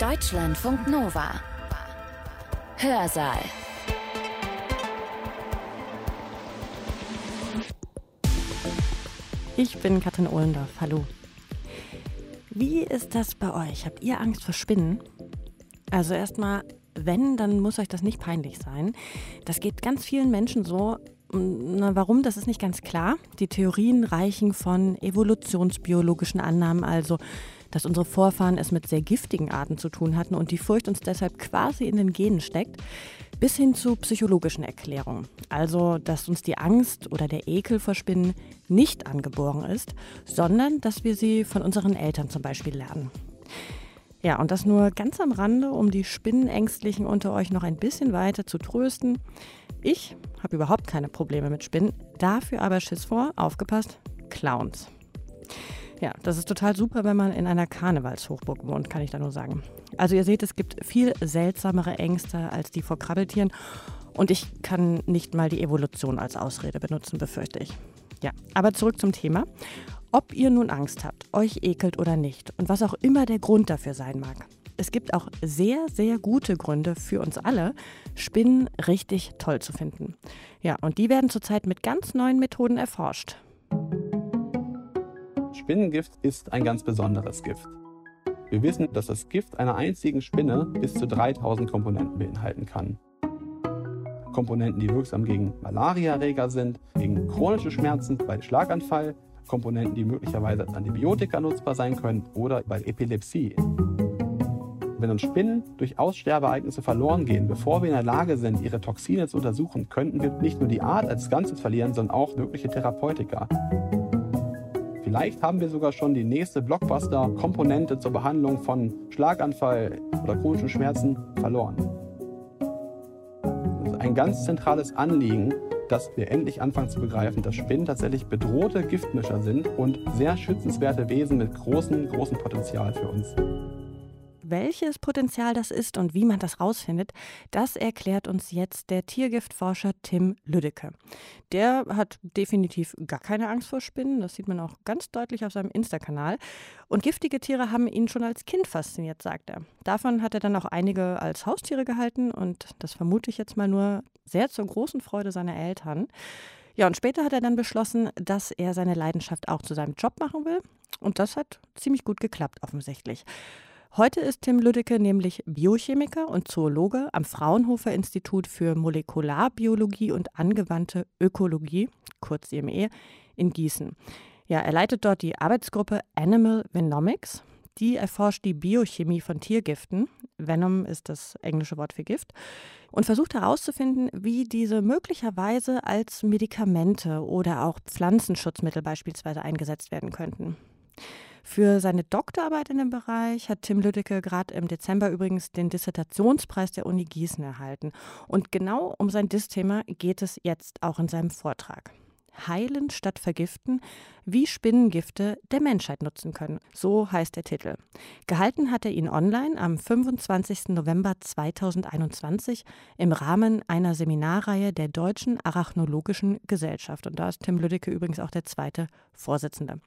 Deutschlandfunk Nova. Hörsaal. Ich bin Katrin Ohlendorf. Hallo. Wie ist das bei euch? Habt ihr Angst vor Spinnen? Also erstmal, wenn, dann muss euch das nicht peinlich sein. Das geht ganz vielen Menschen so. Na, warum? Das ist nicht ganz klar. Die Theorien reichen von evolutionsbiologischen Annahmen, also dass unsere Vorfahren es mit sehr giftigen Arten zu tun hatten und die Furcht uns deshalb quasi in den Genen steckt, bis hin zu psychologischen Erklärungen. Also, dass uns die Angst oder der Ekel vor Spinnen nicht angeboren ist, sondern dass wir sie von unseren Eltern zum Beispiel lernen. Ja, und das nur ganz am Rande, um die Spinnenängstlichen unter euch noch ein bisschen weiter zu trösten. Ich habe überhaupt keine Probleme mit Spinnen, dafür aber Schiss vor, aufgepasst, Clowns. Ja, das ist total super, wenn man in einer Karnevalshochburg wohnt, kann ich da nur sagen. Also ihr seht, es gibt viel seltsamere Ängste als die vor Krabbeltieren. Und ich kann nicht mal die Evolution als Ausrede benutzen, befürchte ich. Ja, aber zurück zum Thema. Ob ihr nun Angst habt, euch ekelt oder nicht und was auch immer der Grund dafür sein mag. Es gibt auch sehr, sehr gute Gründe für uns alle, Spinnen richtig toll zu finden. Ja, und die werden zurzeit mit ganz neuen Methoden erforscht. Spinnengift ist ein ganz besonderes Gift. Wir wissen, dass das Gift einer einzigen Spinne bis zu 3000 Komponenten beinhalten kann. Komponenten, die wirksam gegen Malariaerreger sind, gegen chronische Schmerzen bei Schlaganfall, Komponenten, die möglicherweise als Antibiotika nutzbar sein können oder bei Epilepsie. Wenn uns Spinnen durch Aussterbeereignisse verloren gehen, bevor wir in der Lage sind, ihre Toxine zu untersuchen, könnten wir nicht nur die Art als Ganzes verlieren, sondern auch mögliche Therapeutika. Vielleicht haben wir sogar schon die nächste Blockbuster-Komponente zur Behandlung von Schlaganfall oder chronischen Schmerzen verloren. Das ist ein ganz zentrales Anliegen, dass wir endlich anfangen zu begreifen, dass Spinnen tatsächlich bedrohte Giftmischer sind und sehr schützenswerte Wesen mit großem, großem Potenzial für uns. Welches Potenzial das ist und wie man das rausfindet, das erklärt uns jetzt der Tiergiftforscher Tim Lüdecke. Der hat definitiv gar keine Angst vor Spinnen, das sieht man auch ganz deutlich auf seinem Insta-Kanal. Und giftige Tiere haben ihn schon als Kind fasziniert, sagt er. Davon hat er dann auch einige als Haustiere gehalten und das vermute ich jetzt mal nur sehr zur großen Freude seiner Eltern. Ja, und später hat er dann beschlossen, dass er seine Leidenschaft auch zu seinem Job machen will. Und das hat ziemlich gut geklappt, offensichtlich. Heute ist Tim Lüdecke nämlich Biochemiker und Zoologe am Fraunhofer Institut für Molekularbiologie und angewandte Ökologie, kurz IME, in Gießen. Ja, er leitet dort die Arbeitsgruppe Animal Venomics. Die erforscht die Biochemie von Tiergiften. Venom ist das englische Wort für Gift. Und versucht herauszufinden, wie diese möglicherweise als Medikamente oder auch Pflanzenschutzmittel beispielsweise eingesetzt werden könnten. Für seine Doktorarbeit in dem Bereich hat Tim Lüdecke gerade im Dezember übrigens den Dissertationspreis der Uni Gießen erhalten. Und genau um sein Dis-Thema geht es jetzt auch in seinem Vortrag. Heilen statt Vergiften, wie Spinnengifte der Menschheit nutzen können. So heißt der Titel. Gehalten hat er ihn online am 25. November 2021 im Rahmen einer Seminarreihe der Deutschen Arachnologischen Gesellschaft. Und da ist Tim Lüdecke übrigens auch der zweite Vorsitzende.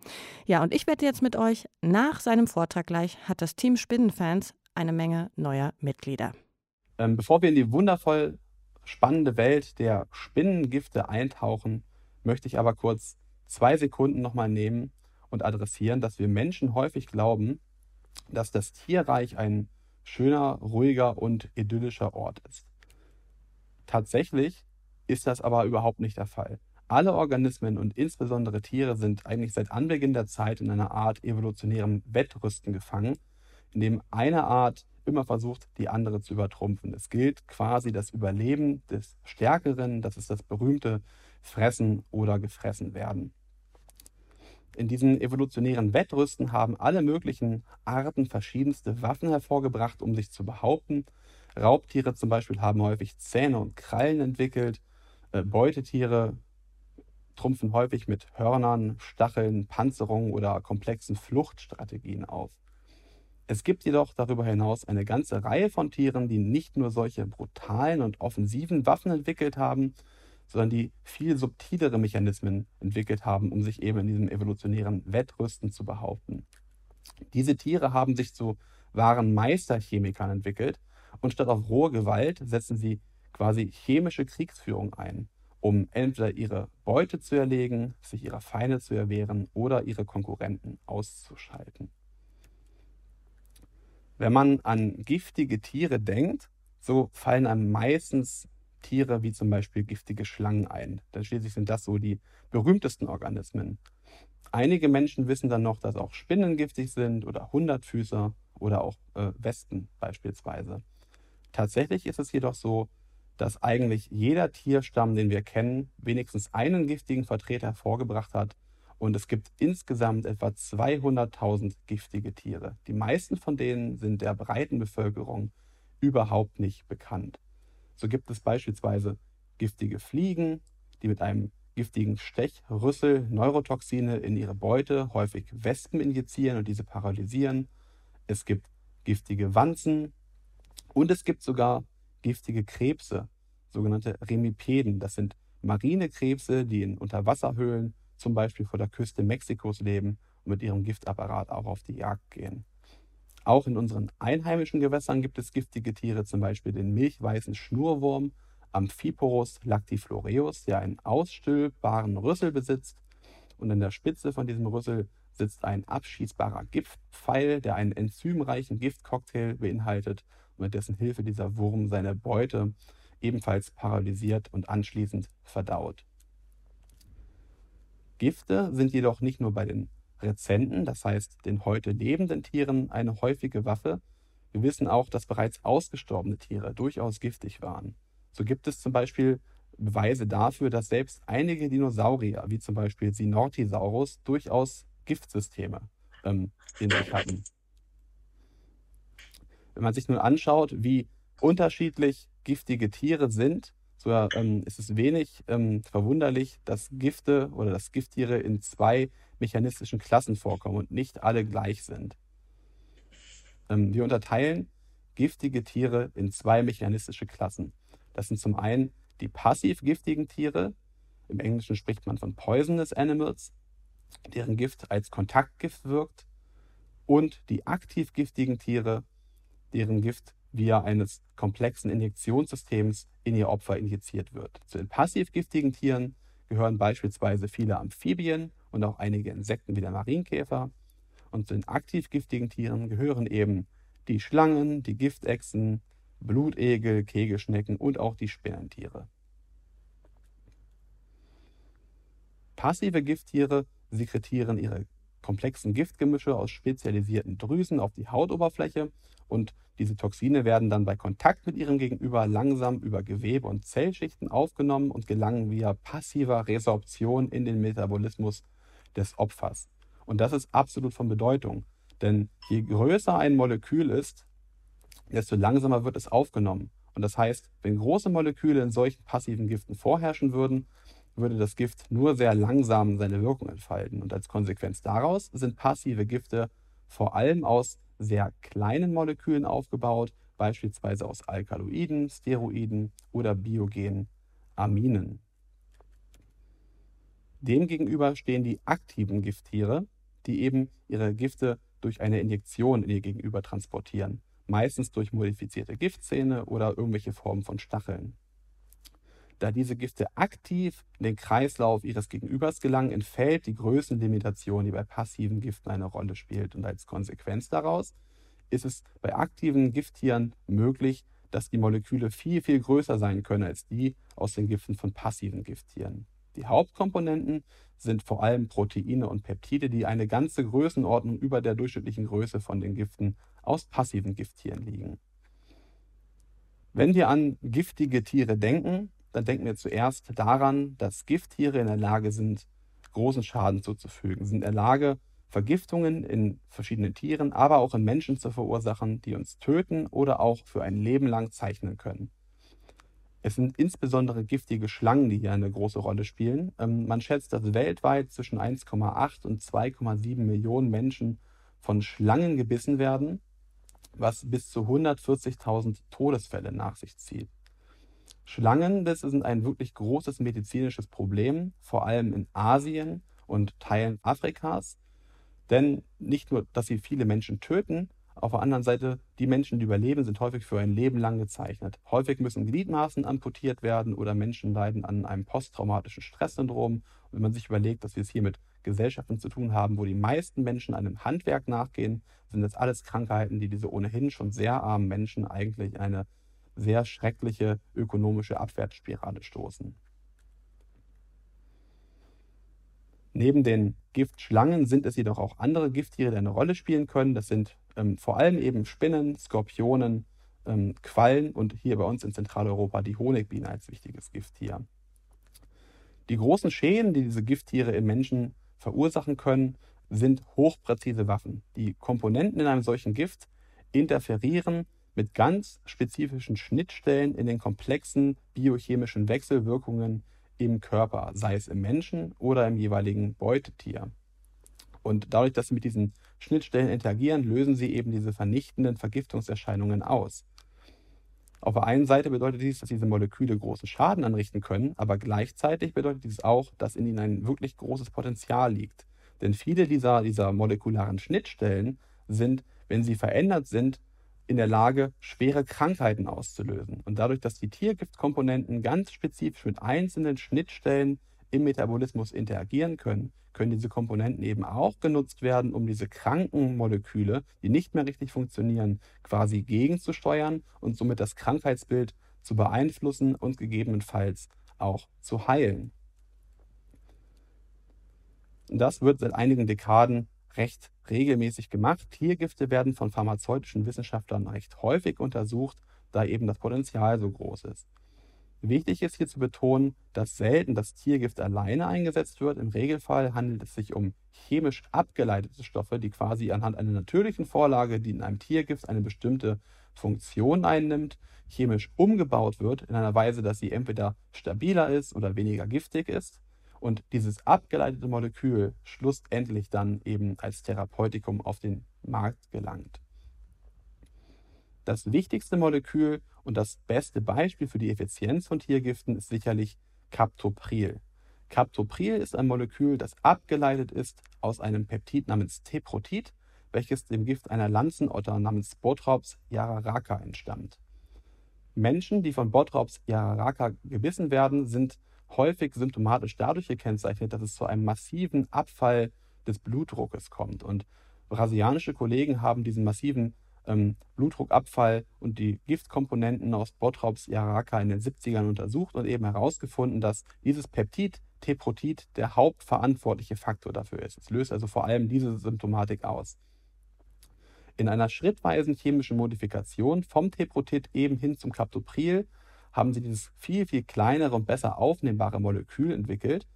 Ja, und ich werde jetzt mit euch nach seinem Vortrag gleich, hat das Team Spinnenfans eine Menge neuer Mitglieder. Ähm, bevor wir in die wundervoll spannende Welt der Spinnengifte eintauchen, möchte ich aber kurz zwei Sekunden nochmal nehmen und adressieren, dass wir Menschen häufig glauben, dass das Tierreich ein schöner, ruhiger und idyllischer Ort ist. Tatsächlich ist das aber überhaupt nicht der Fall. Alle Organismen und insbesondere Tiere sind eigentlich seit Anbeginn der Zeit in einer Art evolutionärem Wettrüsten gefangen, in dem eine Art immer versucht, die andere zu übertrumpfen. Es gilt quasi das Überleben des Stärkeren, das ist das berühmte fressen oder gefressen werden. In diesen evolutionären Wettrüsten haben alle möglichen Arten verschiedenste Waffen hervorgebracht, um sich zu behaupten. Raubtiere zum Beispiel haben häufig Zähne und Krallen entwickelt. Äh, Beutetiere trumpfen häufig mit Hörnern, Stacheln, Panzerungen oder komplexen Fluchtstrategien auf. Es gibt jedoch darüber hinaus eine ganze Reihe von Tieren, die nicht nur solche brutalen und offensiven Waffen entwickelt haben, sondern die viel subtilere Mechanismen entwickelt haben, um sich eben in diesem evolutionären Wettrüsten zu behaupten. Diese Tiere haben sich zu wahren Meisterchemikern entwickelt und statt auf rohe Gewalt setzen sie quasi chemische Kriegsführung ein, um entweder ihre Beute zu erlegen, sich ihrer Feinde zu erwehren oder ihre Konkurrenten auszuschalten. Wenn man an giftige Tiere denkt, so fallen einem meistens Tiere wie zum Beispiel giftige Schlangen ein. Denn schließlich sind das so die berühmtesten Organismen. Einige Menschen wissen dann noch, dass auch Spinnen giftig sind oder Hundertfüßer oder auch äh, Wespen beispielsweise. Tatsächlich ist es jedoch so, dass eigentlich jeder Tierstamm, den wir kennen, wenigstens einen giftigen Vertreter hervorgebracht hat. Und es gibt insgesamt etwa 200.000 giftige Tiere. Die meisten von denen sind der breiten Bevölkerung überhaupt nicht bekannt. So gibt es beispielsweise giftige Fliegen, die mit einem giftigen Stechrüssel Neurotoxine in ihre Beute, häufig Wespen injizieren und diese paralysieren. Es gibt giftige Wanzen und es gibt sogar giftige Krebse, sogenannte Remipeden. Das sind marine Krebse, die in Unterwasserhöhlen, zum Beispiel vor der Küste Mexikos leben und mit ihrem Giftapparat auch auf die Jagd gehen. Auch in unseren einheimischen Gewässern gibt es giftige Tiere, zum Beispiel den milchweißen Schnurwurm Amphiporus lactifloreus, der einen ausstülpbaren Rüssel besitzt. Und an der Spitze von diesem Rüssel sitzt ein abschießbarer Giftpfeil, der einen enzymreichen Giftcocktail beinhaltet mit dessen Hilfe dieser Wurm seine Beute ebenfalls paralysiert und anschließend verdaut. Gifte sind jedoch nicht nur bei den Rezenten, das heißt den heute lebenden Tieren, eine häufige Waffe. Wir wissen auch, dass bereits ausgestorbene Tiere durchaus giftig waren. So gibt es zum Beispiel Beweise dafür, dass selbst einige Dinosaurier, wie zum Beispiel Sinortisaurus, durchaus Giftsysteme ähm, in sich hatten. Wenn man sich nun anschaut, wie unterschiedlich giftige Tiere sind, so ähm, ist es wenig ähm, verwunderlich, dass Gifte oder dass Gifttiere in zwei mechanistischen Klassen vorkommen und nicht alle gleich sind. Ähm, wir unterteilen giftige Tiere in zwei mechanistische Klassen. Das sind zum einen die passiv giftigen Tiere, im Englischen spricht man von poisonous animals, deren Gift als Kontaktgift wirkt, und die aktiv giftigen Tiere, deren Gift via eines komplexen Injektionssystems in ihr Opfer injiziert wird. Zu den passiv giftigen Tieren gehören beispielsweise viele Amphibien und auch einige Insekten wie der Marienkäfer. Und zu den aktiv giftigen Tieren gehören eben die Schlangen, die Giftechsen, Blutegel, Kegelschnecken und auch die Spinnentiere. Passive Gifttiere sekretieren ihre komplexen Giftgemische aus spezialisierten Drüsen auf die Hautoberfläche und diese Toxine werden dann bei Kontakt mit ihrem Gegenüber langsam über Gewebe und Zellschichten aufgenommen und gelangen via passiver Resorption in den Metabolismus des Opfers. Und das ist absolut von Bedeutung, denn je größer ein Molekül ist, desto langsamer wird es aufgenommen. Und das heißt, wenn große Moleküle in solchen passiven Giften vorherrschen würden, würde das Gift nur sehr langsam seine Wirkung entfalten. Und als Konsequenz daraus sind passive Gifte vor allem aus sehr kleinen Molekülen aufgebaut, beispielsweise aus Alkaloiden, Steroiden oder biogenen Aminen. Demgegenüber stehen die aktiven Gifttiere, die eben ihre Gifte durch eine Injektion in ihr Gegenüber transportieren, meistens durch modifizierte Giftzähne oder irgendwelche Formen von Stacheln. Da diese Gifte aktiv in den Kreislauf ihres Gegenübers gelangen, entfällt die Größenlimitation, die bei passiven Giften eine Rolle spielt. Und als Konsequenz daraus ist es bei aktiven Gifttieren möglich, dass die Moleküle viel, viel größer sein können als die aus den Giften von passiven Gifttieren. Die Hauptkomponenten sind vor allem Proteine und Peptide, die eine ganze Größenordnung über der durchschnittlichen Größe von den Giften aus passiven Gifttieren liegen. Wenn wir an giftige Tiere denken, dann denken wir zuerst daran, dass Gifttiere in der Lage sind, großen Schaden zuzufügen, sind in der Lage, Vergiftungen in verschiedenen Tieren, aber auch in Menschen zu verursachen, die uns töten oder auch für ein Leben lang zeichnen können. Es sind insbesondere giftige Schlangen, die hier eine große Rolle spielen. Ähm, man schätzt, dass weltweit zwischen 1,8 und 2,7 Millionen Menschen von Schlangen gebissen werden, was bis zu 140.000 Todesfälle nach sich zieht. Schlangenbisse sind ein wirklich großes medizinisches Problem, vor allem in Asien und Teilen Afrikas. Denn nicht nur, dass sie viele Menschen töten, Auf der anderen Seite, die Menschen, die überleben, sind häufig für ein Leben lang gezeichnet. Häufig müssen Gliedmaßen amputiert werden oder Menschen leiden an einem posttraumatischen Stresssyndrom. Und wenn man sich überlegt, dass wir es hier mit Gesellschaften zu tun haben, wo die meisten Menschen einem Handwerk nachgehen, sind das alles Krankheiten, die diese ohnehin schon sehr armen Menschen eigentlich eine sehr schreckliche ökonomische Abwärtsspirale stoßen. Neben den Giftschlangen sind es jedoch auch andere Gifttiere, die eine Rolle spielen können. Das sind ähm, vor allem eben Spinnen, Skorpionen, ähm, Quallen und hier bei uns in Zentraleuropa die Honigbiene als wichtiges Gifttier. Die großen Schäden, die diese Gifttiere im Menschen verursachen können, sind hochpräzise Waffen. Die Komponenten in einem solchen Gift interferieren mit ganz spezifischen Schnittstellen in den komplexen biochemischen Wechselwirkungen im Körper, sei es im Menschen oder im jeweiligen Beutetier. Und dadurch, dass sie mit diesen Schnittstellen interagieren, lösen sie eben diese vernichtenden Vergiftungserscheinungen aus. Auf der einen Seite bedeutet dies, dass diese Moleküle großen Schaden anrichten können, aber gleichzeitig bedeutet dies auch, dass in ihnen ein wirklich großes Potenzial liegt. Denn viele dieser, dieser molekularen Schnittstellen sind, wenn sie verändert sind, in der Lage, schwere Krankheiten auszulösen. Und dadurch, dass die Tiergiftkomponenten ganz spezifisch mit einzelnen Schnittstellen im Metabolismus interagieren können, können diese Komponenten eben auch genutzt werden, um diese kranken Moleküle, die nicht mehr richtig funktionieren, quasi gegenzusteuern und somit das Krankheitsbild zu beeinflussen und gegebenenfalls auch zu heilen. Das wird seit einigen Dekaden recht regelmäßig gemacht. Tiergifte werden von pharmazeutischen Wissenschaftlern recht häufig untersucht, da eben das Potenzial so groß ist. Wichtig ist hier zu betonen, dass selten das Tiergift alleine eingesetzt wird. Im Regelfall handelt es sich um chemisch abgeleitete Stoffe, die quasi anhand einer natürlichen Vorlage, die in einem Tiergift eine bestimmte Funktion einnimmt, chemisch umgebaut wird in einer Weise, dass sie entweder stabiler ist oder weniger giftig ist und dieses abgeleitete Molekül schlussendlich dann eben als Therapeutikum auf den Markt gelangt. Das wichtigste Molekül und das beste Beispiel für die Effizienz von Tiergiften ist sicherlich Captopril. Captopril ist ein Molekül, das abgeleitet ist aus einem Peptid namens Teprotid, welches dem Gift einer Lanzenotter namens Botrops jararaca entstammt. Menschen, die von Botrops jararaca gebissen werden, sind häufig symptomatisch dadurch gekennzeichnet, dass es zu einem massiven Abfall des Blutdruckes kommt. Und brasilianische Kollegen haben diesen massiven ähm, Blutdruckabfall und die Giftkomponenten aus Botrops Jaraka in den 70ern untersucht und eben herausgefunden, dass dieses Peptid Teprotid der hauptverantwortliche Faktor dafür ist. Es löst also vor allem diese Symptomatik aus. In einer schrittweisen chemischen Modifikation vom Teprotid eben hin zum Captopril haben sie dieses viel, viel kleinere und besser aufnehmbare Molekül entwickelt.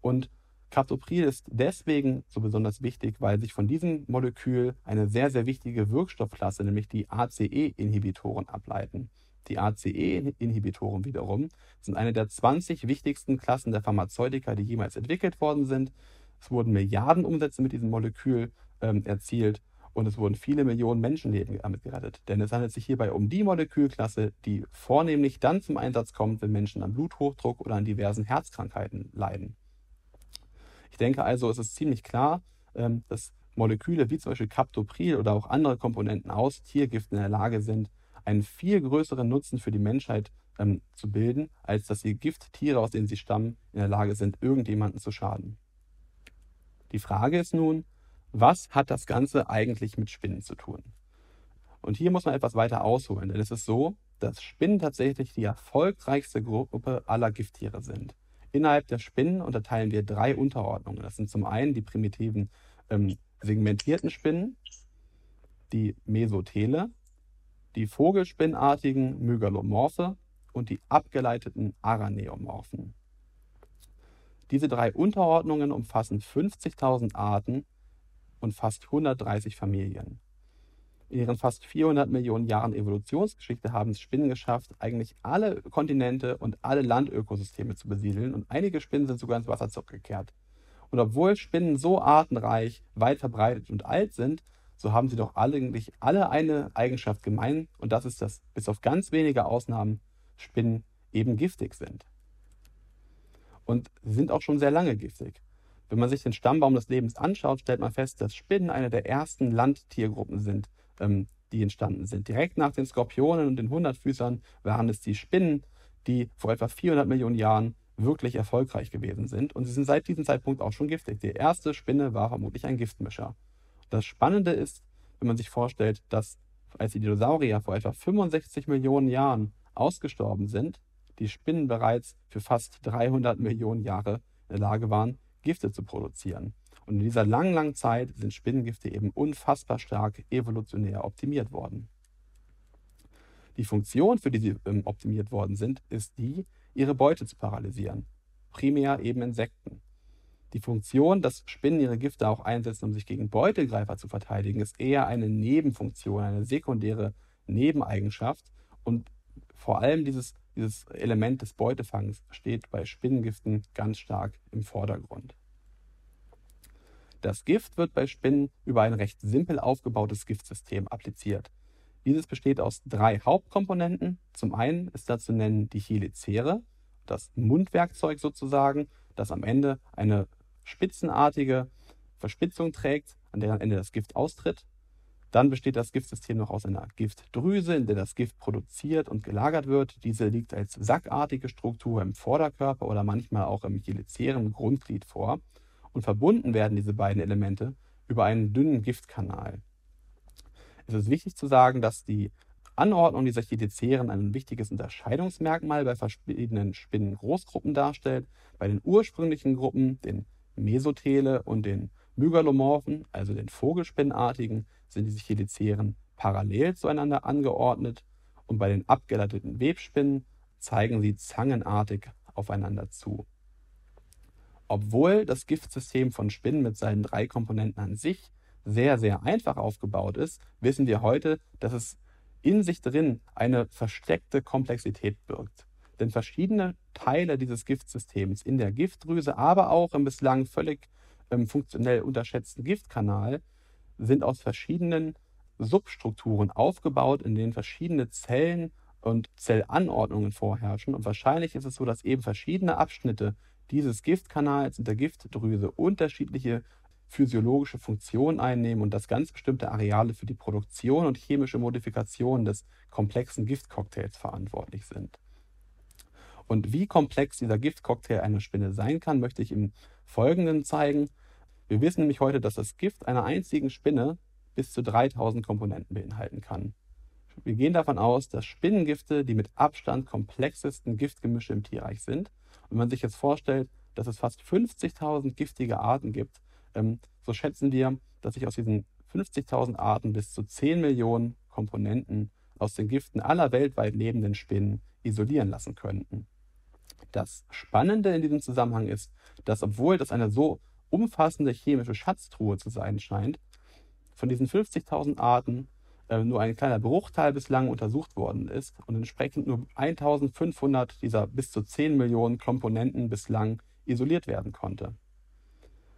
Und Captopril ist deswegen so besonders wichtig, weil sich von diesem Molekül eine sehr, sehr wichtige Wirkstoffklasse, nämlich die ACE-Inhibitoren, ableiten. Die ACE-Inhibitoren wiederum sind eine der 20 wichtigsten Klassen der Pharmazeutika, die jemals entwickelt worden sind. Es wurden Milliardenumsätze mit diesem Molekül ähm, erzielt und es wurden viele Millionen Menschenleben damit gerettet. Denn es handelt sich hierbei um die Molekülklasse, die vornehmlich dann zum Einsatz kommt, wenn Menschen an Bluthochdruck oder an diversen Herzkrankheiten leiden. Ich denke also, es ist ziemlich klar, ähm, dass Moleküle wie zum Beispiel Captopril oder auch andere Komponenten aus Tiergiften in der Lage sind, einen viel größeren Nutzen für die Menschheit ähm, zu bilden, als dass die Gifttiere, aus denen sie stammen, in der Lage sind, irgendjemanden zu schaden. Die Frage ist nun, was hat das Ganze eigentlich mit Spinnen zu tun? Und hier muss man etwas weiter ausholen, denn es ist so, dass Spinnen tatsächlich die erfolgreichste Gruppe aller Gifttiere sind. Innerhalb der Spinnen unterteilen wir drei Unterordnungen. Das sind zum einen die primitiven ähm, segmentierten Spinnen, die Mesotele, die vogelspinnartigen Mygalomorphe und die abgeleiteten Araneomorphen. Diese drei Unterordnungen umfassen 50.000 Arten und fast 130 Familien. In ihren fast 400 Millionen Jahren Evolutionsgeschichte haben es Spinnen geschafft, eigentlich alle Kontinente und alle Landökosysteme zu besiedeln und einige Spinnen sind sogar ins Wasser zurückgekehrt. Und obwohl Spinnen so artenreich, weit verbreitet und alt sind, so haben sie doch eigentlich alle eine Eigenschaft gemein und das ist, dass bis auf ganz wenige Ausnahmen Spinnen eben giftig sind. Und sind auch schon sehr lange giftig. Wenn man sich den Stammbaum des Lebens anschaut, stellt man fest, dass Spinnen eine der ersten Landtiergruppen sind, ähm, die entstanden sind. Direkt nach den Skorpionen und den Hundertfüßern waren es die Spinnen, die vor etwa 400 Millionen Jahren wirklich erfolgreich gewesen sind. Und sie sind seit diesem Zeitpunkt auch schon giftig. Die erste Spinne war vermutlich ein Giftmischer. Das Spannende ist, wenn man sich vorstellt, dass als die Dinosaurier vor etwa 65 Millionen Jahren ausgestorben sind, die Spinnen bereits für fast 300 Millionen Jahre in der Lage waren, Gifte zu produzieren. Und in dieser langen, langen Zeit sind Spinnengifte eben unfassbar stark evolutionär optimiert worden. Die Funktion, für die sie ähm, optimiert worden sind, ist die, ihre Beute zu paralysieren. Primär eben Insekten. Die Funktion, dass Spinnen ihre Gifte auch einsetzen, um sich gegen Beutegreifer zu verteidigen, ist eher eine Nebenfunktion, eine sekundäre Nebeneigenschaft. Und vor allem dieses, dieses Element des Beutefangs steht bei Spinnengiften ganz stark im Vordergrund. Das Gift wird bei Spinnen über ein recht simpel aufgebautes Giftsystem appliziert. Dieses besteht aus drei Hauptkomponenten. Zum einen ist da zu nennen die Chelicere, das Mundwerkzeug sozusagen, das am Ende eine spitzenartige Verspitzung trägt, an der am Ende das Gift austritt. Dann besteht das Giftsystem noch aus einer Giftdrüse, in der das Gift produziert und gelagert wird. Diese liegt als sackartige Struktur im Vorderkörper oder manchmal auch im chelicären Grundglied vor. Und verbunden werden diese beiden Elemente über einen dünnen Giftkanal. Es ist wichtig zu sagen, dass die Anordnung dieser Cheliceren ein wichtiges Unterscheidungsmerkmal bei verschiedenen Spinnengroßgruppen darstellt. Bei den ursprünglichen Gruppen, den Mesotele und den Mygalomorphen, also den Vogelspinnenartigen, sind diese Cheliceren parallel zueinander angeordnet und bei den abgeleiteten Webspinnen zeigen sie zangenartig aufeinander zu. Obwohl das Giftsystem von Spinnen mit seinen drei Komponenten an sich sehr, sehr einfach aufgebaut ist, wissen wir heute, dass es in sich drin eine versteckte Komplexität birgt. Denn verschiedene Teile dieses Giftsystems in der Giftdrüse, aber auch im bislang völlig ähm, funktionell unterschätzten Giftkanal sind aus verschiedenen Substrukturen aufgebaut, in denen verschiedene Zellen und Zellanordnungen vorherrschen. Und wahrscheinlich ist es so, dass eben verschiedene Abschnitte dieses Giftkanals und der Giftdrüse unterschiedliche physiologische Funktionen einnehmen und dass ganz bestimmte Areale für die Produktion und chemische Modifikation des komplexen Giftcocktails verantwortlich sind. Und wie komplex dieser Giftcocktail einer Spinne sein kann, möchte ich im Folgenden zeigen. Wir wissen nämlich heute, dass das Gift einer einzigen Spinne bis zu 3000 Komponenten beinhalten kann. Wir gehen davon aus, dass Spinnengifte die mit Abstand komplexesten Giftgemische im Tierreich sind. Und wenn man sich jetzt vorstellt, dass es fast 50.000 giftige Arten gibt, ähm, so schätzen wir, dass sich aus diesen 50.000 Arten bis zu 10 Millionen Komponenten aus den Giften aller weltweit lebenden Spinnen isolieren lassen könnten. Das Spannende in diesem Zusammenhang ist, dass obwohl das eine so umfassende chemische Schatztruhe zu sein scheint, von diesen 50.000 Arten äh, nur ein kleiner Bruchteil bislang untersucht worden ist und entsprechend nur 1500 dieser bis zu 10 Millionen Komponenten bislang isoliert werden konnte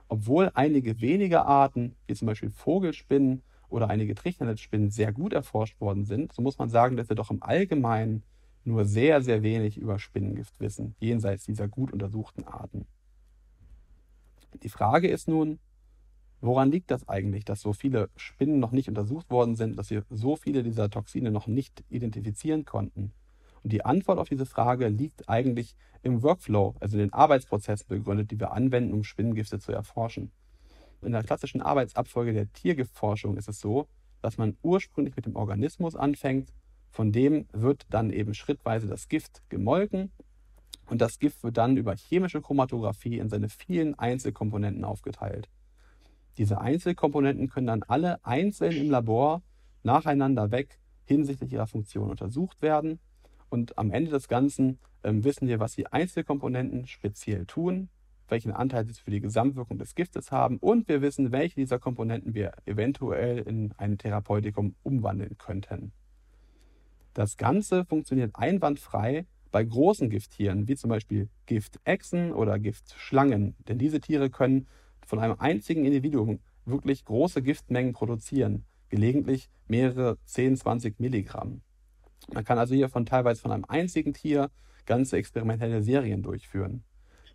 obwohl einige wenige Arten, wie zum Beispiel Vogelspinnen oder einige Trichternetzspinnen, sehr gut erforscht worden sind, so muss man sagen, dass wir doch im Allgemeinen nur sehr, sehr wenig über Spinnengift wissen, jenseits dieser gut untersuchten Arten. Die Frage ist nun, woran liegt das eigentlich, dass so viele Spinnen noch nicht untersucht worden sind, dass wir so viele dieser Toxine noch nicht identifizieren konnten? Und die Antwort auf diese Frage liegt eigentlich im Workflow, also in den Arbeitsprozessen begründet, die wir anwenden, um Spinnengifte zu erforschen. In der klassischen Arbeitsabfolge der Tiergiftforschung ist es so, dass man ursprünglich mit dem Organismus anfängt, von dem wird dann eben schrittweise das Gift gemolken und das Gift wird dann über chemische Chromatographie in seine vielen Einzelkomponenten aufgeteilt. Diese Einzelkomponenten können dann alle einzeln im Labor nacheinander weg hinsichtlich ihrer Funktion untersucht werden und am Ende des Ganzen ähm, wissen wir, was die Einzelkomponenten speziell tun, welchen Anteil sie für die Gesamtwirkung des Giftes haben und wir wissen, welche dieser Komponenten wir eventuell in ein Therapeutikum umwandeln könnten. Das Ganze funktioniert einwandfrei bei großen Gifttieren, wie zum Beispiel Giftechsen oder Giftschlangen, denn diese Tiere können von einem einzigen Individuum wirklich große Giftmengen produzieren, gelegentlich mehrere 10, 20 Milligramm. Man kann also hier von teilweise von einem einzigen Tier ganze experimentelle Serien durchführen.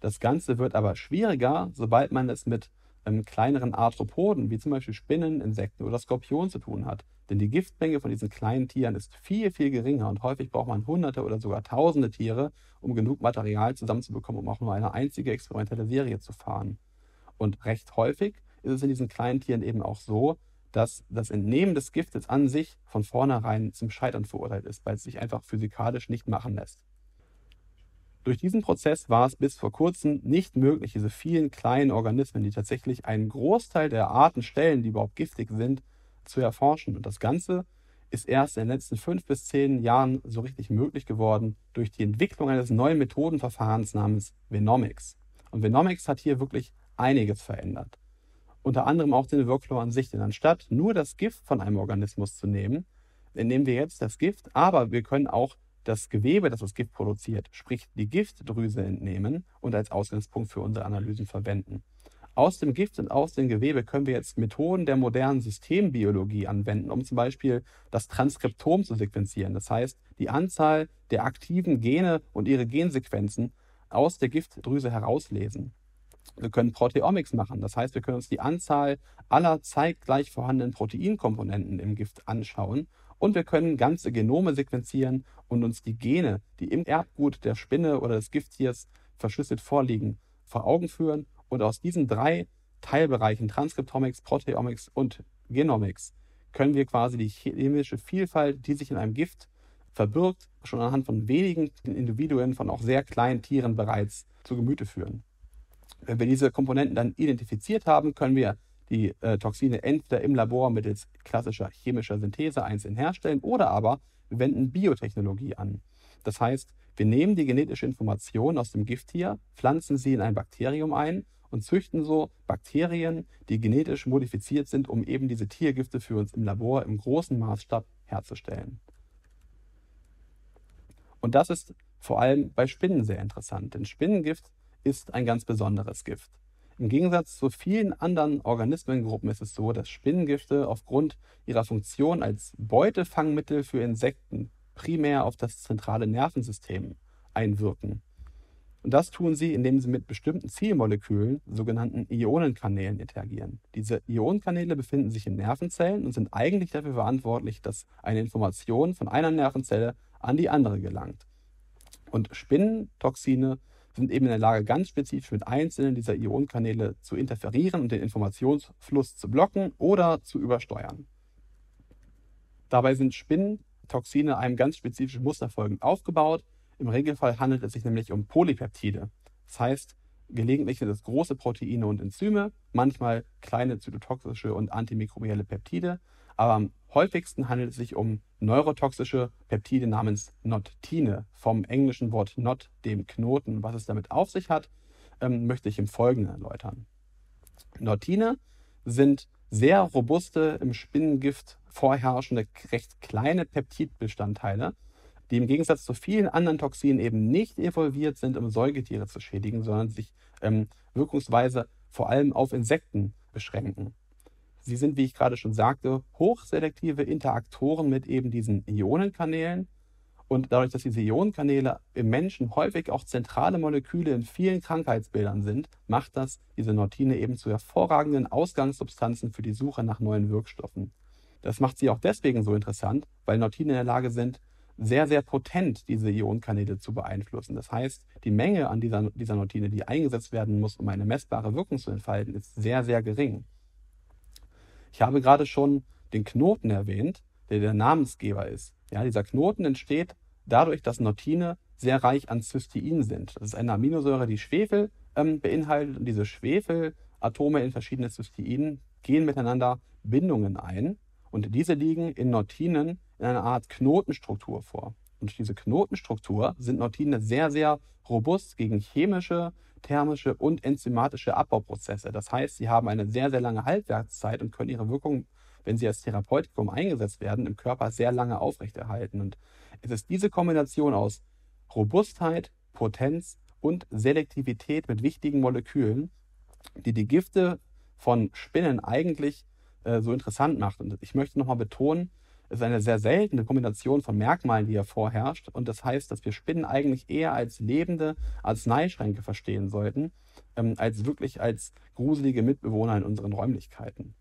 Das Ganze wird aber schwieriger, sobald man es mit ähm, kleineren Arthropoden, wie zum Beispiel Spinnen, Insekten oder Skorpionen zu tun hat. Denn die Giftmenge von diesen kleinen Tieren ist viel, viel geringer und häufig braucht man hunderte oder sogar tausende Tiere, um genug Material zusammenzubekommen, um auch nur eine einzige experimentelle Serie zu fahren. Und recht häufig ist es in diesen kleinen Tieren eben auch so, dass das Entnehmen des Giftes an sich von vornherein zum Scheitern verurteilt ist, weil es sich einfach physikalisch nicht machen lässt. Durch diesen Prozess war es bis vor kurzem nicht möglich, diese vielen kleinen Organismen, die tatsächlich einen Großteil der Arten stellen, die überhaupt giftig sind, zu erforschen. Und das Ganze ist erst in den letzten fünf bis zehn Jahren so richtig möglich geworden durch die Entwicklung eines neuen Methodenverfahrens namens Venomics. Und Venomics hat hier wirklich einiges verändert. Unter anderem auch den Workflow an sich, denn anstatt nur das Gift von einem Organismus zu nehmen, nehmen wir jetzt das Gift, aber wir können auch das Gewebe, das das Gift produziert, sprich die Giftdrüse entnehmen und als Ausgangspunkt für unsere Analysen verwenden. Aus dem Gift und aus dem Gewebe können wir jetzt Methoden der modernen Systembiologie anwenden, um zum Beispiel das Transkriptom zu sequenzieren. Das heißt, die Anzahl der aktiven Gene und ihre Gensequenzen aus der Giftdrüse herauslesen. Wir können Proteomics machen. Das heißt, wir können uns die Anzahl aller zeitgleich vorhandenen Proteinkomponenten im Gift anschauen und wir können ganze Genome sequenzieren und uns die Gene, die im Erbgut der Spinne oder des Gifttiers verschlüsselt vorliegen, vor Augen führen. Und aus diesen drei Teilbereichen Transkriptomics, Proteomics und Genomics können wir quasi die chemische Vielfalt, die sich in einem Gift verbirgt, schon anhand von wenigen Individuen von auch sehr kleinen Tieren bereits zu Gemüte führen. Wenn wir diese Komponenten dann identifiziert haben, können wir die äh, Toxine entweder im Labor mittels klassischer chemischer Synthese einzeln herstellen oder aber wir wenden Biotechnologie an. Das heißt, wir nehmen die genetische Information aus dem Gifttier, pflanzen sie in ein Bakterium ein und züchten so Bakterien, die genetisch modifiziert sind, um eben diese Tiergifte für uns im Labor im großen Maßstab herzustellen. Und das ist vor allem bei Spinnen sehr interessant, denn Spinnengift ist ein ganz besonderes Gift. Im Gegensatz zu vielen anderen Organismengruppen ist es so, dass Spinnengifte aufgrund ihrer Funktion als Beutefangmittel für Insekten primär auf das zentrale Nervensystem einwirken. Und das tun sie, indem sie mit bestimmten Zielmolekülen, sogenannten Ionenkanälen, interagieren. Diese Ionenkanäle befinden sich in Nervenzellen und sind eigentlich dafür verantwortlich, dass eine Information von einer Nervenzelle an die andere gelangt. Und Spinnentoxine sind eben in der Lage, ganz spezifisch mit einzelnen dieser Ionenkanäle zu interferieren und den Informationsfluss zu blocken oder zu übersteuern. Dabei sind Spinnentoxine einem ganz spezifischen Muster folgend aufgebaut. Im Regelfall handelt es sich nämlich um Polypeptide. Das heißt, gelegentlich sind es große Proteine und Enzyme, manchmal kleine zytotoxische und antimikrobielle Peptide, aber am häufigsten handelt es sich um neurotoxische Peptide namens Notine. Vom englischen Wort Not, dem Knoten. Was es damit auf sich hat, ähm, möchte ich im Folgenden erläutern. Notine sind sehr robuste, im Spinnengift vorherrschende, recht kleine Peptidbestandteile, die im Gegensatz zu vielen anderen Toxinen eben nicht evolviert sind, um Säugetiere zu schädigen, sondern sich ähm, wirkungsweise vor allem auf Insekten beschränken. Sie sind, wie ich gerade schon sagte, hochselektive Interaktoren mit eben diesen Ionenkanälen. Und dadurch, dass diese Ionenkanäle im Menschen häufig auch zentrale Moleküle in vielen Krankheitsbildern sind, macht das diese Nortine eben zu hervorragenden Ausgangssubstanzen für die Suche nach neuen Wirkstoffen. Das macht sie auch deswegen so interessant, weil Nortine in der Lage sind, sehr, sehr potent diese Ionenkanäle zu beeinflussen. Das heißt, die Menge an dieser, dieser Nortine, die eingesetzt werden muss, um eine messbare Wirkung zu entfalten, ist sehr, sehr gering. Ich habe gerade schon den Knoten erwähnt, der der Namensgeber ist. Ja, dieser Knoten entsteht dadurch, dass Notine sehr reich an Cystein sind. Das ist eine Aminosäure, die Schwefel ähm, beinhaltet und diese Schwefelatome in verschiedene Cysteinen gehen miteinander Bindungen ein und diese liegen in Notinen in einer Art Knotenstruktur vor. Und durch diese Knotenstruktur sind Notine sehr, sehr robust gegen chemische, thermische und enzymatische Abbauprozesse. Das heißt, sie haben eine sehr, sehr lange Halbwertszeit und können ihre Wirkung, wenn sie als Therapeutikum eingesetzt werden, im Körper sehr lange aufrechterhalten. Und es ist diese Kombination aus Robustheit, Potenz und Selektivität mit wichtigen Molekülen, die die Gifte von Spinnen eigentlich äh, so interessant macht. Und ich möchte nochmal betonen, ist eine sehr seltene Kombination von Merkmalen, die hier vorherrscht. Und das heißt, dass wir Spinnen eigentlich eher als lebende Arzneischränke verstehen sollten, ähm, als wirklich als gruselige Mitbewohner in unseren Räumlichkeiten.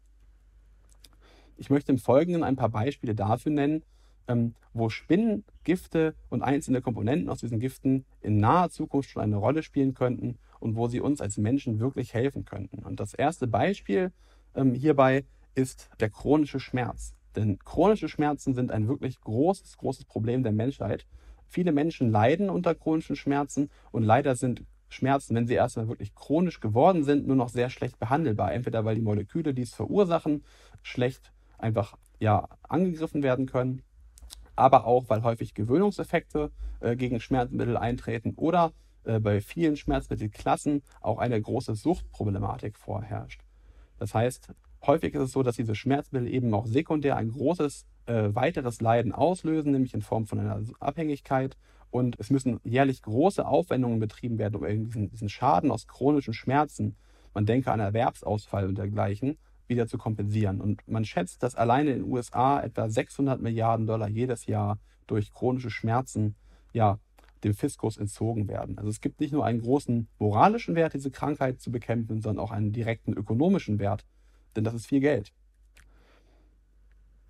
Ich möchte im Folgenden ein paar Beispiele dafür nennen, ähm, wo Spinnengifte und einzelne Komponenten aus diesen Giften in naher Zukunft schon eine Rolle spielen könnten und wo sie uns als Menschen wirklich helfen könnten. Und das erste Beispiel ähm, hierbei ist der chronische Schmerz. Denn chronische Schmerzen sind ein wirklich großes, großes Problem der Menschheit. Viele Menschen leiden unter chronischen Schmerzen und leider sind Schmerzen, wenn sie erstmal wirklich chronisch geworden sind, nur noch sehr schlecht behandelbar. Entweder weil die Moleküle, die es verursachen, schlecht einfach ja, angegriffen werden können, aber auch weil häufig Gewöhnungseffekte äh, gegen Schmerzmittel eintreten oder äh, bei vielen Schmerzmittelklassen auch eine große Suchtproblematik vorherrscht. Das heißt, häufig ist es so, dass diese Schmerzmittel eben auch sekundär ein großes äh, weiteres Leiden auslösen, nämlich in Form von einer Abhängigkeit. Und es müssen jährlich große Aufwendungen betrieben werden, um diesen, diesen Schaden aus chronischen Schmerzen, man denke an Erwerbsausfall und dergleichen, wieder zu kompensieren. Und man schätzt, dass alleine in den USA etwa 600 Milliarden Dollar jedes Jahr durch chronische Schmerzen ja, dem Fiskus entzogen werden. Also es gibt nicht nur einen großen moralischen Wert, diese Krankheit zu bekämpfen, sondern auch einen direkten ökonomischen Wert, denn das ist viel Geld.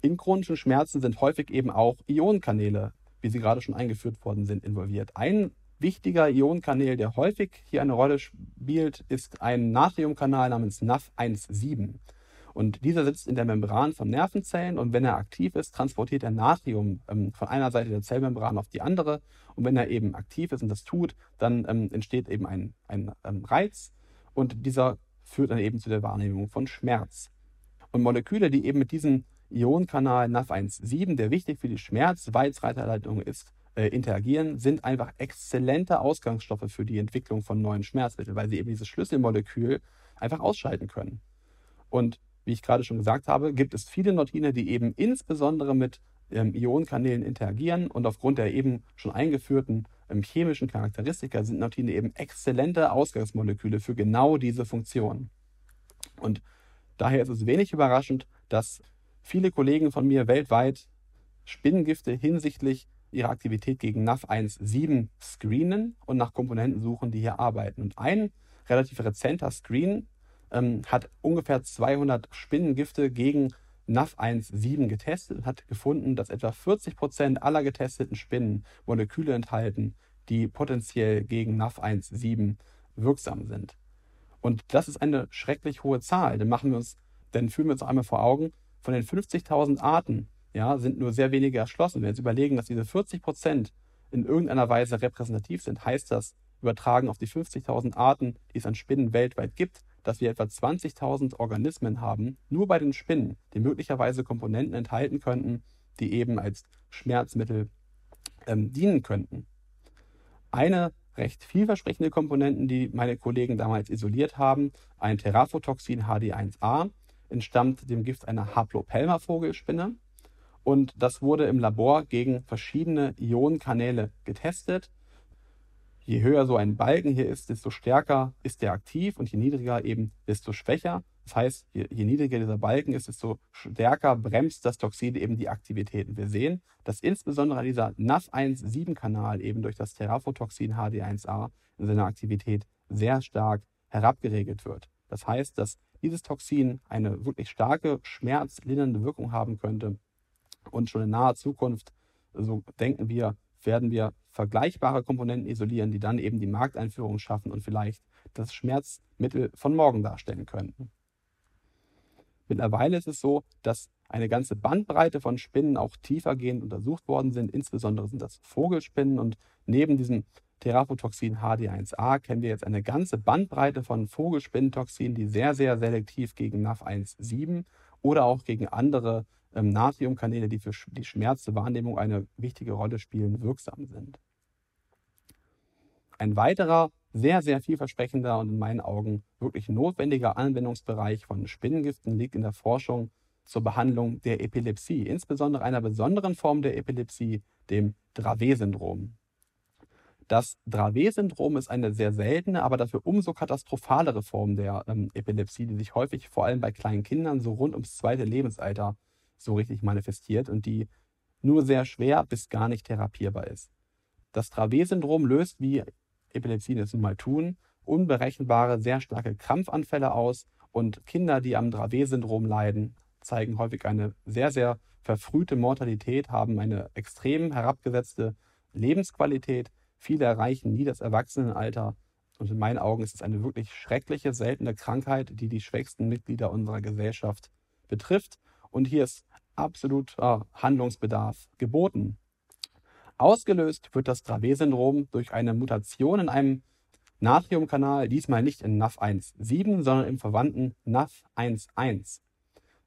In chronischen Schmerzen sind häufig eben auch Ionenkanäle, wie sie gerade schon eingeführt worden sind, involviert. Ein wichtiger Ionenkanal, der häufig hier eine Rolle spielt, ist ein Natriumkanal namens NAF17. Und dieser sitzt in der Membran von Nervenzellen und wenn er aktiv ist, transportiert er Natrium ähm, von einer Seite der Zellmembran auf die andere. Und wenn er eben aktiv ist und das tut, dann ähm, entsteht eben ein, ein ähm, Reiz und dieser führt dann eben zu der Wahrnehmung von Schmerz. Und Moleküle, die eben mit diesem Ionenkanal NAV1,7, der wichtig für die Schmerzweizreiterleitung ist, äh, interagieren, sind einfach exzellente Ausgangsstoffe für die Entwicklung von neuen Schmerzmitteln, weil sie eben dieses Schlüsselmolekül einfach ausschalten können. Und wie ich gerade schon gesagt habe, gibt es viele Neutine, die eben insbesondere mit ähm, Ionenkanälen interagieren und aufgrund der eben schon eingeführten ähm, chemischen Charakteristika sind Neutine eben exzellente Ausgangsmoleküle für genau diese Funktion. Und daher ist es wenig überraschend, dass viele Kollegen von mir weltweit Spinnengifte hinsichtlich ihrer Aktivität gegen NAV1.7 screenen und nach Komponenten suchen, die hier arbeiten. Und ein relativ rezenter Screen ähm, hat ungefähr 200 Spinnengifte gegen NAV1.7 getestet und hat gefunden, dass etwa 40 Prozent aller getesteten Spinnen Moleküle enthalten, die potenziell gegen NAV1.7 wirksam sind. Und das ist eine schrecklich hohe Zahl. Dann machen wir uns, dann führen wir uns einmal vor Augen, von den 50.000 Arten ja, sind nur sehr wenige erschlossen. Wenn wir jetzt überlegen, dass diese 40 Prozent in irgendeiner Weise repräsentativ sind, heißt das, übertragen auf die 50.000 Arten, die es an Spinnen weltweit gibt, dass wir etwa 20.000 Organismen haben, nur bei den Spinnen, die möglicherweise Komponenten enthalten könnten, die eben als Schmerzmittel ähm, dienen könnten. Eine recht vielversprechende Komponente, die meine Kollegen damals isoliert haben, ein Teraphotoxin HD1A, entstammt dem Gift einer Haplopelma-Vogelspinne. Und das wurde im Labor gegen verschiedene Ionenkanäle getestet je höher so ein Balken hier ist, desto stärker ist der aktiv und je niedriger eben, desto schwächer. Das heißt, je, je, niedriger dieser Balken ist, desto stärker bremst das Toxin eben die Aktivitäten. Wir sehen, dass insbesondere dieser NAF1-7-Kanal eben durch das Teraphotoxin HD1A in seiner Aktivität sehr stark herabgeregelt wird. Das heißt, dass dieses Toxin eine wirklich starke schmerzlindernde Wirkung haben könnte und schon in naher Zukunft, so denken wir, werden wir vergleichbare Komponenten isolieren, die dann eben die Markteinführung schaffen und vielleicht das Schmerzmittel von morgen darstellen könnten. Mittlerweile ist es so, dass eine ganze Bandbreite von Spinnen auch tiefergehend untersucht worden sind. Insbesondere sind das Vogelspinnen und neben diesem Theraphotoxin HD1A kennen wir jetzt eine ganze Bandbreite von Vogelspinnentoxinen, die sehr, sehr selektiv gegen NAV1.7 oder auch gegen andere ähm, Natriumkanäle, die für die Schmerzwahrnehmung eine wichtige Rolle spielen, wirksam sind. Ein weiterer sehr, sehr vielversprechender und in meinen Augen wirklich notwendiger Anwendungsbereich von Spinnengiften liegt in der Forschung zur Behandlung der Epilepsie, insbesondere einer besonderen Form der Epilepsie, dem Dravet-Syndrom. Das Dravet-Syndrom ist eine sehr seltene, aber dafür umso katastrophalere Form der ähm, Epilepsie, die sich häufig vor allem bei kleinen Kindern so rund ums zweite Lebensalter so richtig manifestiert und die nur sehr schwer bis gar nicht therapierbar ist. Das Dravet-Syndrom löst, wie Epilepsien es nun mal tun, unberechenbare, sehr starke Krampfanfälle aus und Kinder, die am Dravet-Syndrom leiden, zeigen häufig eine sehr, sehr verfrühte Mortalität, haben eine extrem herabgesetzte Lebensqualität. Viele erreichen nie das Erwachsenenalter. Und in meinen Augen ist es eine wirklich schreckliche, seltene Krankheit, die die schwächsten Mitglieder unserer Gesellschaft betrifft. Und hier ist absoluter Handlungsbedarf geboten. Ausgelöst wird das Dravet-Syndrom durch eine Mutation in einem Natriumkanal, diesmal nicht in NAF1,7, sondern im verwandten NAF1,1.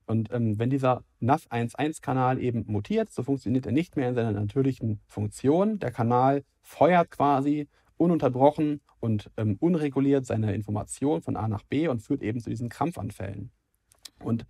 Und ähm, wenn dieser NAF1,1-Kanal eben mutiert, so funktioniert er nicht mehr in seiner natürlichen Funktion. Der Kanal feuert quasi ununterbrochen und ähm, unreguliert seine Information von A nach B und führt eben zu diesen Krampfanfällen. Und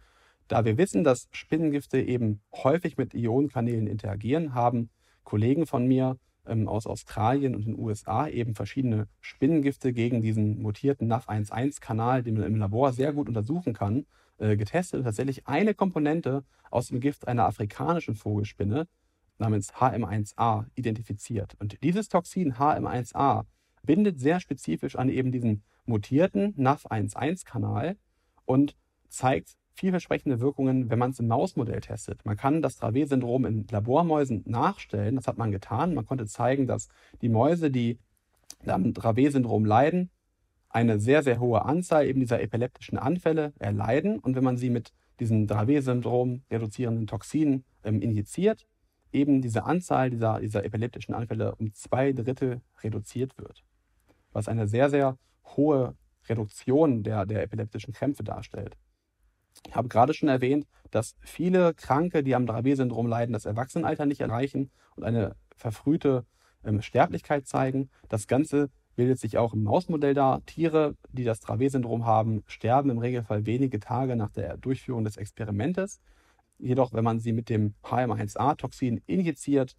da wir wissen, dass Spinnengifte eben häufig mit Ionenkanälen interagieren, haben Kollegen von mir ähm, aus Australien und den USA eben verschiedene Spinnengifte gegen diesen mutierten NAF1-1-Kanal, den man im Labor sehr gut untersuchen kann, äh, getestet und tatsächlich eine Komponente aus dem Gift einer afrikanischen Vogelspinne namens HM1A identifiziert. Und dieses Toxin HM1A bindet sehr spezifisch an eben diesen mutierten NAF1-1-Kanal und zeigt vielversprechende Wirkungen, wenn man es im Mausmodell testet. Man kann das Dravet-Syndrom in Labormäusen nachstellen. Das hat man getan. Man konnte zeigen, dass die Mäuse, die am Dravet-Syndrom leiden, eine sehr, sehr hohe Anzahl eben dieser epileptischen Anfälle erleiden. Und wenn man sie mit diesen Dravet-Syndrom reduzierenden Toxinen ähm, injiziert, eben diese Anzahl dieser, dieser epileptischen Anfälle um zwei Drittel reduziert wird. Was eine sehr, sehr hohe Reduktion der, der epileptischen Krämpfe darstellt. Ich habe gerade schon erwähnt, dass viele Kranke, die am Dravet-Syndrom leiden, das Erwachsenenalter nicht erreichen und eine verfrühte ähm, Sterblichkeit zeigen. Das Ganze bildet sich auch im Mausmodell dar. Tiere, die das Dravet-Syndrom haben, sterben im Regelfall wenige Tage nach der Durchführung des Experimentes. Jedoch, wenn man sie mit dem HM1A-Toxin injiziert,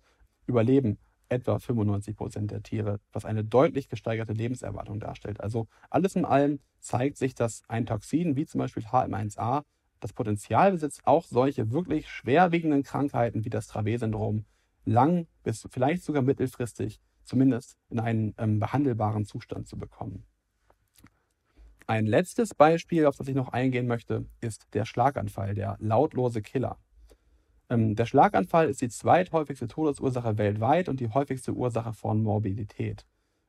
überleben etwa 95 Prozent der Tiere, was eine deutlich gesteigerte Lebenserwartung darstellt. Also alles in allem zeigt sich, dass ein Toxin wie zum Beispiel HM1A das Potenzial besitzt, auch solche wirklich schwerwiegenden Krankheiten wie das Dravet-Syndrom lang bis vielleicht sogar mittelfristig zumindest in einen ähm, behandelbaren Zustand zu bekommen. Ein letztes Beispiel, auf das ich noch eingehen möchte, ist der Schlaganfall, der lautlose Killer. Ähm, der Schlaganfall ist die zweithäufigste Todesursache weltweit und die häufigste Ursache von Morbidität.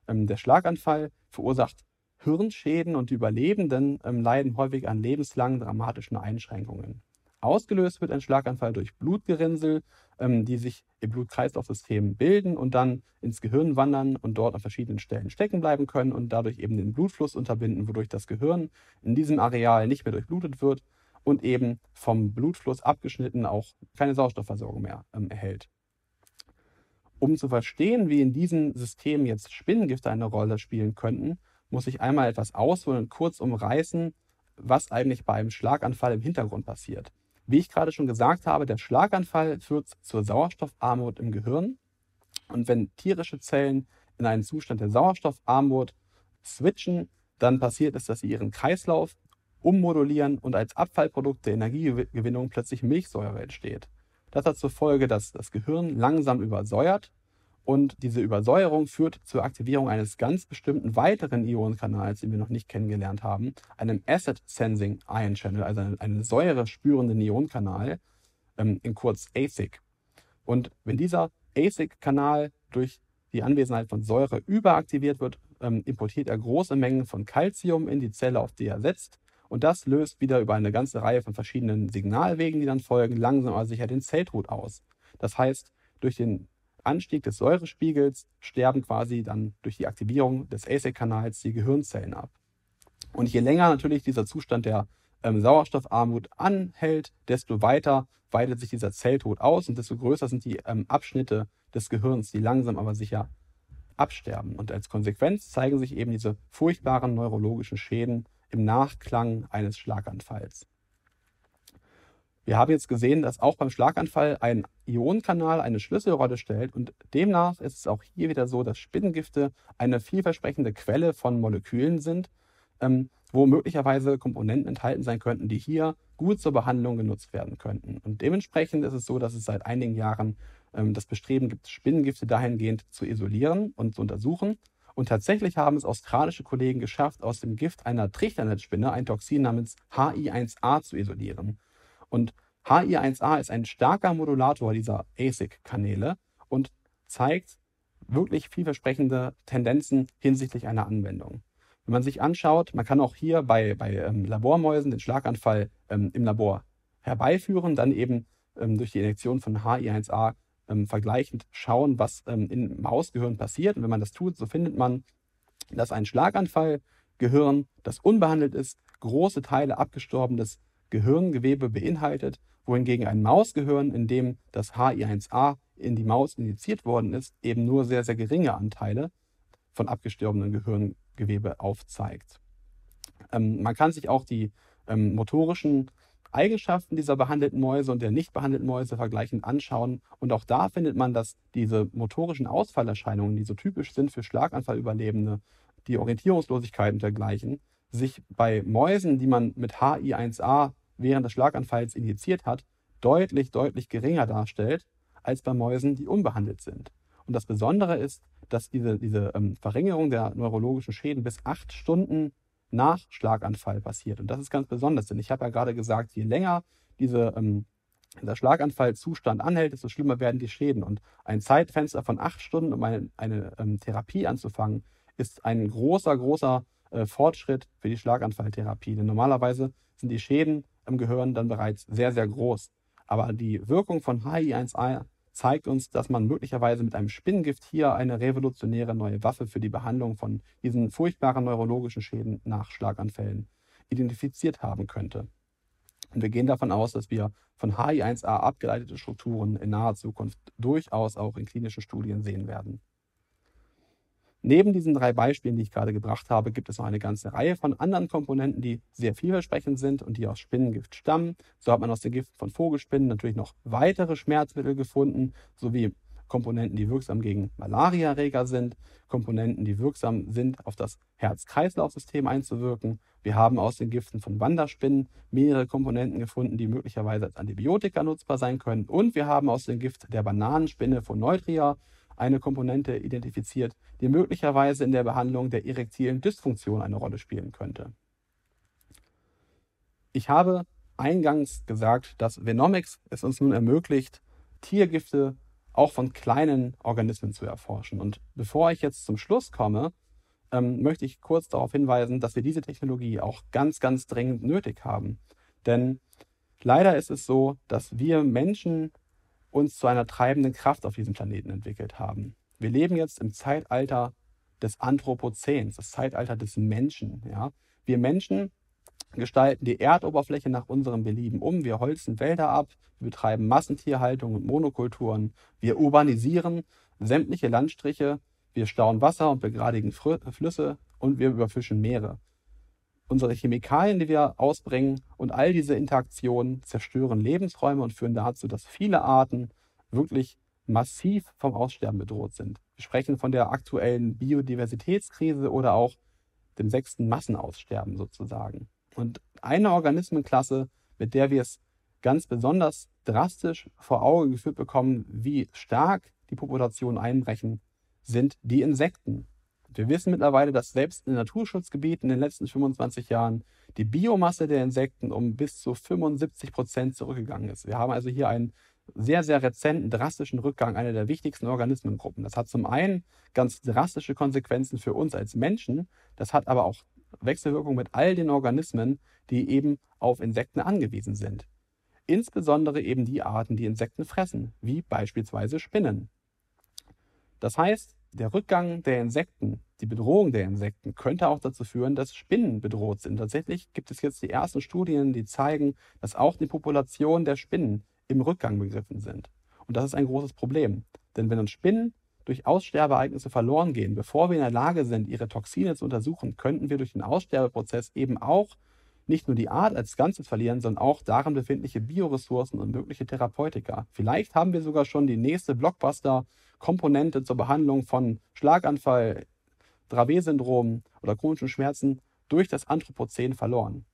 Ähm, der Schlaganfall verursacht Hirnschäden und die Überlebenden ähm, leiden häufig an lebenslangen dramatischen Einschränkungen. Ausgelöst wird ein Schlaganfall durch Blutgerinnsel, die sich im Blutkreislaufsystem bilden und dann ins Gehirn wandern und dort an verschiedenen Stellen stecken bleiben können und dadurch eben den Blutfluss unterbinden, wodurch das Gehirn in diesem Areal nicht mehr durchblutet wird und eben vom Blutfluss abgeschnitten auch keine Sauerstoffversorgung mehr ähm, erhält. Um zu verstehen, wie in diesem System jetzt Spinnengifte eine Rolle spielen könnten, muss ich einmal etwas ausholen und kurz umreißen, was eigentlich bei einem Schlaganfall im Hintergrund passiert. Wie ich gerade schon gesagt habe, der Schlaganfall führt zur Sauerstoffarmut im Gehirn. Und wenn tierische Zellen in einen Zustand der Sauerstoffarmut switchen, dann passiert es, dass sie ihren Kreislauf ummodulieren und als Abfallprodukt der Energiegewinnung plötzlich Milchsäure entsteht. Das hat zur Folge, dass das Gehirn langsam übersäuert und diese Übersäuerung führt zur Aktivierung eines ganz bestimmten weiteren Ionenkanals, den wir noch nicht kennengelernt haben, einem Acid Sensing Ion Channel, also einen, einen säurespürenden Ionenkanal, ähm, in kurz ASIC. Und wenn dieser ASIC-Kanal durch die Anwesenheit von Säure überaktiviert wird, ähm, importiert er große Mengen von Calcium in die Zelle, auf die er setzt und das löst wieder über eine ganze Reihe von verschiedenen Signalwegen, die dann folgen, langsam aber sicher den Zelltod aus. Das heißt, durch den Anstieg des Säurespiegels sterben quasi dann durch die Aktivierung des ASIC-Kanals die Gehirnzellen ab. Und je länger natürlich dieser Zustand der ähm, Sauerstoffarmut anhält, desto weiter weitet sich dieser Zelltod aus und desto größer sind die ähm, Abschnitte des Gehirns, die langsam aber sicher absterben. Und als Konsequenz zeigen sich eben diese furchtbaren neurologischen Schäden im Nachklang eines Schlaganfalls. Wir haben jetzt gesehen, dass auch beim Schlaganfall ein Ionenkanal eine Schlüsselrolle stellt und demnach ist es auch hier wieder so, dass Spinnengifte eine vielversprechende Quelle von Molekülen sind, ähm, wo möglicherweise Komponenten enthalten sein könnten, die hier gut zur Behandlung genutzt werden könnten. Und dementsprechend ist es so, dass es seit einigen Jahren ähm, das Bestreben gibt, Spinnengifte dahingehend zu isolieren und zu untersuchen Und tatsächlich haben es australische Kollegen geschafft, aus dem Gift einer Trichternetzspinne ein Toxin namens HI1A zu isolieren. Und HI1A ist ein starker Modulator dieser ASIC-Kanäle und zeigt wirklich vielversprechende Tendenzen hinsichtlich einer Anwendung. Wenn man sich anschaut, man kann auch hier bei, bei ähm, Labormäusen den Schlaganfall ähm, im Labor herbeiführen, dann eben ähm, durch die Injektion von HI1A ähm, vergleichend schauen, was ähm, im Mausgehirn passiert. Und wenn man das tut, so findet man, dass ein Schlaganfallgehirn, das unbehandelt ist, große Teile abgestorbenes Gehirngewebe beinhaltet, wohingegen ein Mausgehirn, in dem das HI1A in die Maus injiziert worden ist, eben nur sehr, sehr geringe Anteile von abgestorbenem Gehirngewebe aufzeigt. Ähm, man kann sich auch die ähm, motorischen Eigenschaften dieser behandelten Mäuse und der nicht behandelten Mäuse vergleichend anschauen. Und auch da findet man, dass diese motorischen Ausfallerscheinungen, die so typisch sind für Schlaganfallüberlebende, die Orientierungslosigkeit und dergleichen, sich bei Mäusen, die man mit HI1A während des Schlaganfalls injiziert hat, deutlich, deutlich geringer darstellt als bei Mäusen, die unbehandelt sind. Und das Besondere ist, dass diese, diese ähm, Verringerung der neurologischen Schäden bis acht Stunden nach Schlaganfall passiert. Und das ist ganz besonders, denn ich habe ja gerade gesagt, je länger diese, ähm, dieser Schlaganfallzustand anhält, desto schlimmer werden die Schäden. Und ein Zeitfenster von acht Stunden, um eine, eine ähm, Therapie anzufangen, ist ein großer, großer äh, Fortschritt für die Schlaganfalltherapie. Denn normalerweise sind die Schäden im Gehirn dann bereits sehr, sehr groß. Aber die Wirkung von HI1A zeigt uns, dass man möglicherweise mit einem Spinnengift hier eine revolutionäre neue Waffe für die Behandlung von diesen furchtbaren neurologischen Schäden nach Schlaganfällen identifiziert haben könnte. Und wir gehen davon aus, dass wir von HI1A abgeleitete Strukturen in naher Zukunft durchaus auch in klinischen Studien sehen werden. Neben diesen drei Beispielen, die ich gerade gebracht habe, gibt es noch eine ganze Reihe von anderen Komponenten, die sehr vielversprechend sind und die aus Spinnengift stammen. So hat man aus den Giften von Vogelspinnen natürlich noch weitere Schmerzmittel gefunden, sowie Komponenten, die wirksam gegen Malariaerreger sind, Komponenten, die wirksam sind, auf das Herz-Kreislauf-System einzuwirken. Wir haben aus den Giften von Wanderspinnen mehrere Komponenten gefunden, die möglicherweise als Antibiotika nutzbar sein können. Und wir haben aus dem Gift der Bananenspinne von Neutria eine Komponente identifiziert, die möglicherweise in der Behandlung der erektilen Dysfunktion eine Rolle spielen könnte. Ich habe eingangs gesagt, dass Venomics es uns nun ermöglicht, Tiergifte auch von kleinen Organismen zu erforschen. Und bevor ich jetzt zum Schluss komme, ähm, möchte ich kurz darauf hinweisen, dass wir diese Technologie auch ganz, ganz dringend nötig haben. Denn leider ist es so, dass wir Menschen uns zu einer treibenden Kraft auf diesem Planeten entwickelt haben. Wir leben jetzt im Zeitalter des Anthropozäns, das Zeitalter des Menschen. Ja? Wir Menschen gestalten die Erdoberfläche nach unserem Belieben um. Wir holzen Wälder ab, wir betreiben Massentierhaltung und Monokulturen, wir urbanisieren sämtliche Landstriche, wir stauen Wasser und begradigen Flüsse und wir überfischen Meere unsere Chemikalien, die wir ausbringen und all diese Interaktionen zerstören Lebensräume und führen dazu, dass viele Arten wirklich massiv vom Aussterben bedroht sind. Wir sprechen von der aktuellen Biodiversitätskrise oder auch dem sechsten Massenaussterben sozusagen. Und eine Organismenklasse, mit der wir es ganz besonders drastisch vor Augen geführt bekommen, wie stark die Populationen einbrechen, sind die Insekten. Wir wissen mittlerweile, dass selbst in Naturschutzgebieten in den letzten 25 Jahren die Biomasse der Insekten um bis zu 75 Prozent zurückgegangen ist. Wir haben also hier einen sehr, sehr rezenten, drastischen Rückgang einer der wichtigsten Organismengruppen. Das hat zum einen ganz drastische Konsequenzen für uns als Menschen, das hat aber auch Wechselwirkungen mit all den Organismen, die eben auf Insekten angewiesen sind. Insbesondere eben die Arten, die Insekten fressen, wie beispielsweise Spinnen. Das heißt, der Rückgang der Insekten, die Bedrohung der Insekten könnte auch dazu führen, dass Spinnen bedroht sind. Tatsächlich gibt es jetzt die ersten Studien, die zeigen, dass auch die Population der Spinnen im Rückgang begriffen sind. Und das ist ein großes Problem. Denn wenn uns Spinnen durch Aussterbeereignisse verloren gehen, bevor wir in der Lage sind, ihre Toxine zu untersuchen, könnten wir durch den Aussterbeprozess eben auch nicht nur die Art als Ganzes verlieren, sondern auch darin befindliche Bioressourcen und mögliche Therapeutika. Vielleicht haben wir sogar schon die nächste Blockbuster-Komponente zur Behandlung von Schlaganfall, Dravet-Syndrom oder chronischen Schmerzen durch das Anthropozän verloren.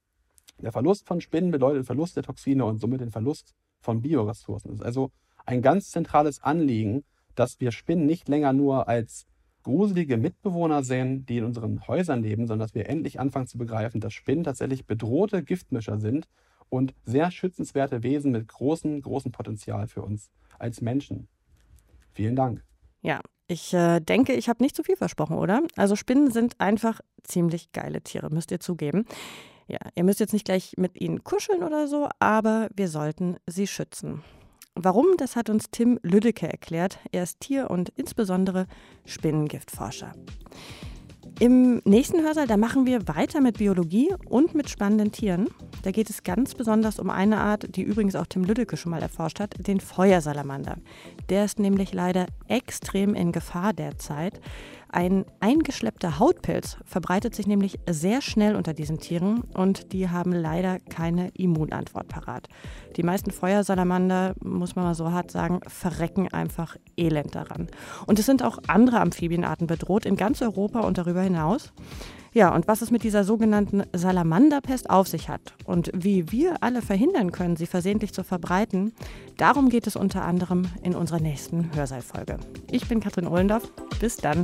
Der Verlust von Spinnen bedeutet Verlust der Toxine und somit den Verlust von Bioressourcen. Es ist also ein ganz zentrales Anliegen, dass wir Spinnen nicht länger nur als gruselige Mitbewohner sehen, die in unseren Häusern leben, sondern dass wir endlich anfangen zu begreifen, dass Spinnen tatsächlich bedrohte Giftmischer sind und sehr schützenswerte Wesen mit großem, großem Potenzial für uns als Menschen. Vielen Dank. Ja, ich äh, denke, ich habe nicht zu viel versprochen, oder? Also Spinnen sind einfach ziemlich geile Tiere, müsst ihr zugeben. Ja, ihr müsst jetzt nicht gleich mit ihnen kuscheln oder so, aber wir sollten sie schützen. Warum, das hat uns Tim Lüdecke erklärt. Er ist Tier- und insbesondere Spinnengiftforscher. Im nächsten Hörsaal, da machen wir weiter mit Biologie und mit spannenden Tieren. Da geht es ganz besonders um eine Art, die übrigens auch Tim Lüdecke schon mal erforscht hat, den Feuersalamander. Der ist nämlich leider extrem in Gefahr derzeit. Ein eingeschleppter Hautpilz verbreitet sich nämlich sehr schnell unter diesen Tieren und die haben leider keine Immunantwort parat. Die meisten Feuersalamander, muss man mal so hart sagen, verrecken einfach elend daran. Und es sind auch andere Amphibienarten bedroht in ganz Europa und darüber hinaus. Ja, und was es mit dieser sogenannten Salamanderpest auf sich hat und wie wir alle verhindern können, sie versehentlich zu verbreiten, darum geht es unter anderem in unserer nächsten Hörsaalfolge. Ich bin Katrin Ohlendorf. Bis dann.